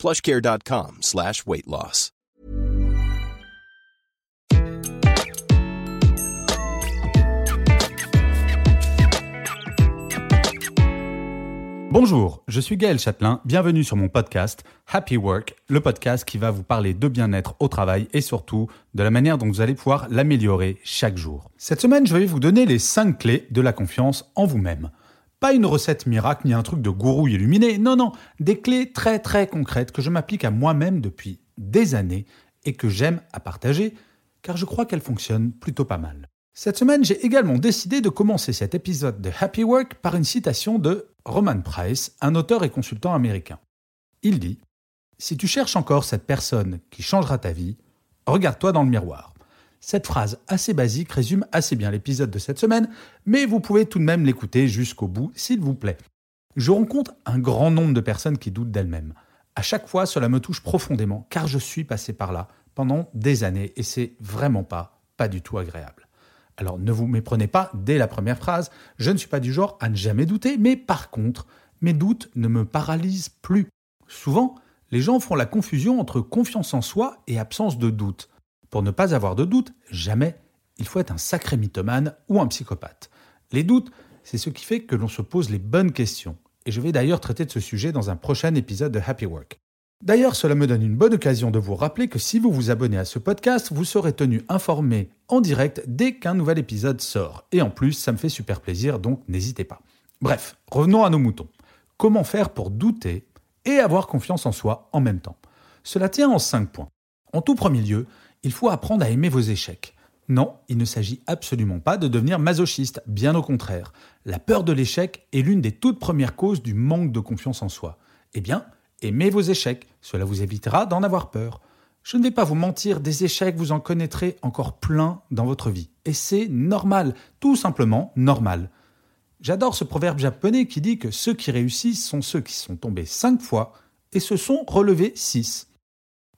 plushcare.com slash weight loss. Bonjour, je suis Gaël Châtelain, bienvenue sur mon podcast Happy Work, le podcast qui va vous parler de bien-être au travail et surtout de la manière dont vous allez pouvoir l'améliorer chaque jour. Cette semaine, je vais vous donner les 5 clés de la confiance en vous-même. Pas une recette miracle ni un truc de gourou illuminé, non, non, des clés très très concrètes que je m'applique à moi-même depuis des années et que j'aime à partager car je crois qu'elles fonctionnent plutôt pas mal. Cette semaine, j'ai également décidé de commencer cet épisode de Happy Work par une citation de Roman Price, un auteur et consultant américain. Il dit Si tu cherches encore cette personne qui changera ta vie, regarde-toi dans le miroir. Cette phrase assez basique résume assez bien l'épisode de cette semaine, mais vous pouvez tout de même l'écouter jusqu'au bout, s'il vous plaît. Je rencontre un grand nombre de personnes qui doutent d'elles-mêmes. À chaque fois, cela me touche profondément, car je suis passé par là pendant des années, et c'est vraiment pas, pas du tout agréable. Alors ne vous méprenez pas dès la première phrase, je ne suis pas du genre à ne jamais douter, mais par contre, mes doutes ne me paralysent plus. Souvent, les gens font la confusion entre confiance en soi et absence de doute. Pour ne pas avoir de doute, jamais, il faut être un sacré mythomane ou un psychopathe. Les doutes, c'est ce qui fait que l'on se pose les bonnes questions. Et je vais d'ailleurs traiter de ce sujet dans un prochain épisode de Happy Work. D'ailleurs, cela me donne une bonne occasion de vous rappeler que si vous vous abonnez à ce podcast, vous serez tenu informé en direct dès qu'un nouvel épisode sort. Et en plus, ça me fait super plaisir, donc n'hésitez pas. Bref, revenons à nos moutons. Comment faire pour douter et avoir confiance en soi en même temps? Cela tient en cinq points. En tout premier lieu, il faut apprendre à aimer vos échecs. Non, il ne s'agit absolument pas de devenir masochiste, bien au contraire. La peur de l'échec est l'une des toutes premières causes du manque de confiance en soi. Eh bien, Aimez vos échecs, cela vous évitera d'en avoir peur. Je ne vais pas vous mentir, des échecs, vous en connaîtrez encore plein dans votre vie. Et c'est normal, tout simplement normal. J'adore ce proverbe japonais qui dit que ceux qui réussissent sont ceux qui sont tombés cinq fois et se sont relevés six.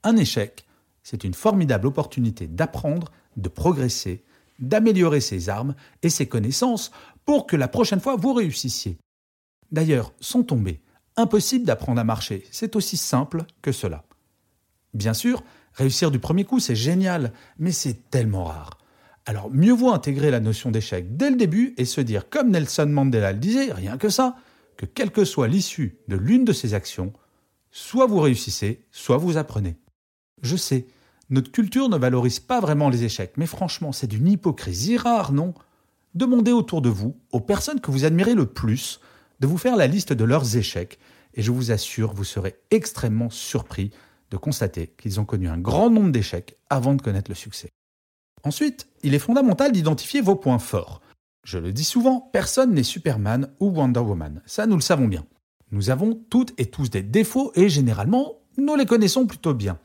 Un échec, c'est une formidable opportunité d'apprendre, de progresser, d'améliorer ses armes et ses connaissances pour que la prochaine fois vous réussissiez. D'ailleurs, sans tomber, Impossible d'apprendre à marcher, c'est aussi simple que cela. Bien sûr, réussir du premier coup, c'est génial, mais c'est tellement rare. Alors mieux vaut intégrer la notion d'échec dès le début et se dire, comme Nelson Mandela le disait, rien que ça, que quelle que soit l'issue de l'une de ces actions, soit vous réussissez, soit vous apprenez. Je sais, notre culture ne valorise pas vraiment les échecs, mais franchement, c'est d'une hypocrisie rare, non? Demandez autour de vous, aux personnes que vous admirez le plus, de vous faire la liste de leurs échecs et je vous assure, vous serez extrêmement surpris de constater qu'ils ont connu un grand nombre d'échecs avant de connaître le succès. Ensuite, il est fondamental d'identifier vos points forts. Je le dis souvent, personne n'est Superman ou Wonder Woman, ça nous le savons bien. Nous avons toutes et tous des défauts et généralement, nous les connaissons plutôt bien.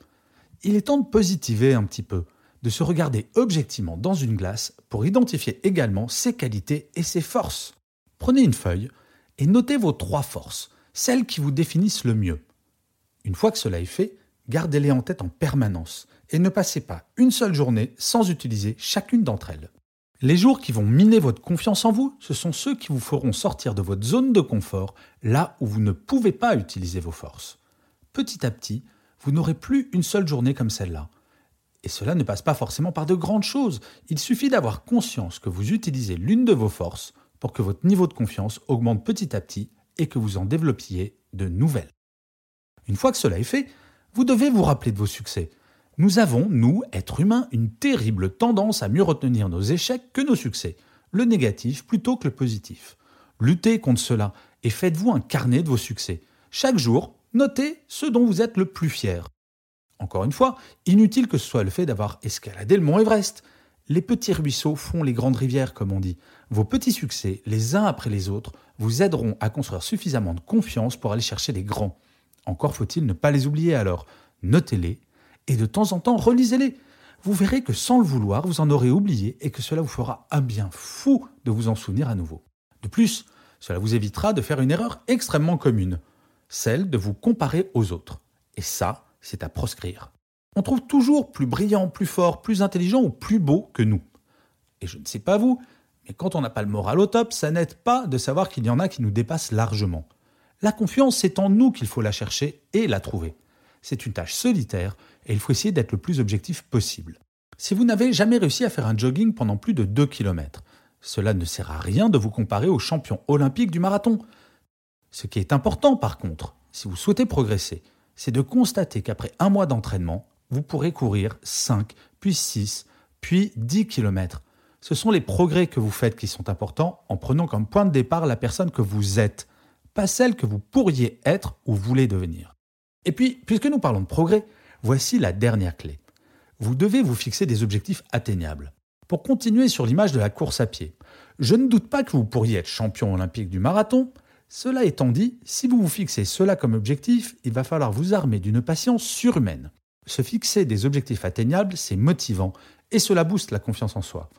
Il est temps de positiver un petit peu, de se regarder objectivement dans une glace pour identifier également ses qualités et ses forces. Prenez une feuille, et notez vos trois forces, celles qui vous définissent le mieux. Une fois que cela est fait, gardez-les en tête en permanence et ne passez pas une seule journée sans utiliser chacune d'entre elles. Les jours qui vont miner votre confiance en vous, ce sont ceux qui vous feront sortir de votre zone de confort, là où vous ne pouvez pas utiliser vos forces. Petit à petit, vous n'aurez plus une seule journée comme celle-là. Et cela ne passe pas forcément par de grandes choses. Il suffit d'avoir conscience que vous utilisez l'une de vos forces pour que votre niveau de confiance augmente petit à petit et que vous en développiez de nouvelles. Une fois que cela est fait, vous devez vous rappeler de vos succès. Nous avons, nous, êtres humains, une terrible tendance à mieux retenir nos échecs que nos succès, le négatif plutôt que le positif. Luttez contre cela et faites-vous un carnet de vos succès. Chaque jour, notez ce dont vous êtes le plus fier. Encore une fois, inutile que ce soit le fait d'avoir escaladé le mont Everest. Les petits ruisseaux font les grandes rivières, comme on dit. Vos petits succès, les uns après les autres, vous aideront à construire suffisamment de confiance pour aller chercher les grands. Encore faut-il ne pas les oublier alors. Notez-les Et de temps en temps, relisez-les. Vous verrez que sans le vouloir, vous en aurez oublié et que cela vous fera un bien fou de vous en souvenir à nouveau. De plus, cela vous évitera de faire une erreur extrêmement commune, celle de vous comparer aux autres. Et ça, c'est à proscrire. On trouve toujours plus brillant, plus fort, plus intelligent ou plus beau que nous. Et je ne sais pas vous, mais quand on n'a pas le moral au top, ça n'aide pas de savoir qu'il y en a qui nous dépassent largement. La confiance, c'est en nous qu'il faut la chercher et la trouver. C'est une tâche solitaire et il faut essayer d'être le plus objectif possible. Si vous n'avez jamais réussi à faire un jogging pendant plus de 2 km, cela ne sert à rien de vous comparer aux champions olympiques du marathon. Ce qui est important par contre, si vous souhaitez progresser, c'est de constater qu'après un mois d'entraînement, vous pourrez courir 5, puis 6, puis 10 km. Ce sont les progrès que vous faites qui sont importants en prenant comme point de départ la personne que vous êtes, pas celle que vous pourriez être ou voulez devenir. Et puis, puisque nous parlons de progrès, voici la dernière clé. Vous devez vous fixer des objectifs atteignables. Pour continuer sur l'image de la course à pied, je ne doute pas que vous pourriez être champion olympique du marathon. Cela étant dit, si vous vous fixez cela comme objectif, il va falloir vous armer d'une patience surhumaine. Se fixer des objectifs atteignables, c'est motivant et cela booste la confiance en soi.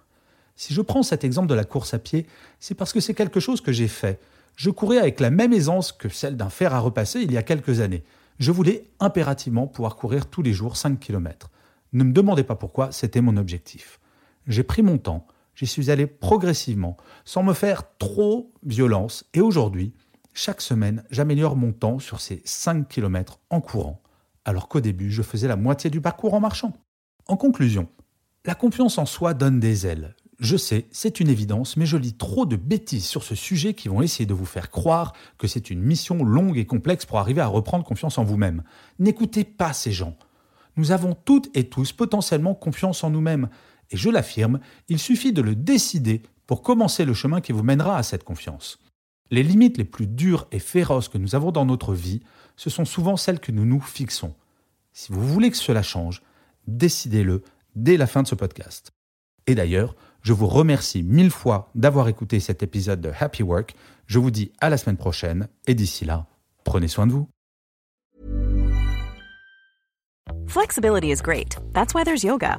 Si je prends cet exemple de la course à pied, c'est parce que c'est quelque chose que j'ai fait. Je courais avec la même aisance que celle d'un fer à repasser il y a quelques années. Je voulais impérativement pouvoir courir tous les jours 5 km. Ne me demandez pas pourquoi, c'était mon objectif. J'ai pris mon temps, j'y suis allé progressivement, sans me faire trop violence, et aujourd'hui, chaque semaine, j'améliore mon temps sur ces 5 km en courant, alors qu'au début, je faisais la moitié du parcours en marchant. En conclusion, la confiance en soi donne des ailes. Je sais, c'est une évidence, mais je lis trop de bêtises sur ce sujet qui vont essayer de vous faire croire que c'est une mission longue et complexe pour arriver à reprendre confiance en vous-même. N'écoutez pas ces gens. Nous avons toutes et tous potentiellement confiance en nous-mêmes, et je l'affirme, il suffit de le décider pour commencer le chemin qui vous mènera à cette confiance. Les limites les plus dures et féroces que nous avons dans notre vie, ce sont souvent celles que nous nous fixons. Si vous voulez que cela change, décidez-le dès la fin de ce podcast. Et d'ailleurs, je vous remercie mille fois d'avoir écouté cet épisode de Happy Work. Je vous dis à la semaine prochaine et d'ici là, prenez soin de vous. Flexibility is great. That's why there's yoga.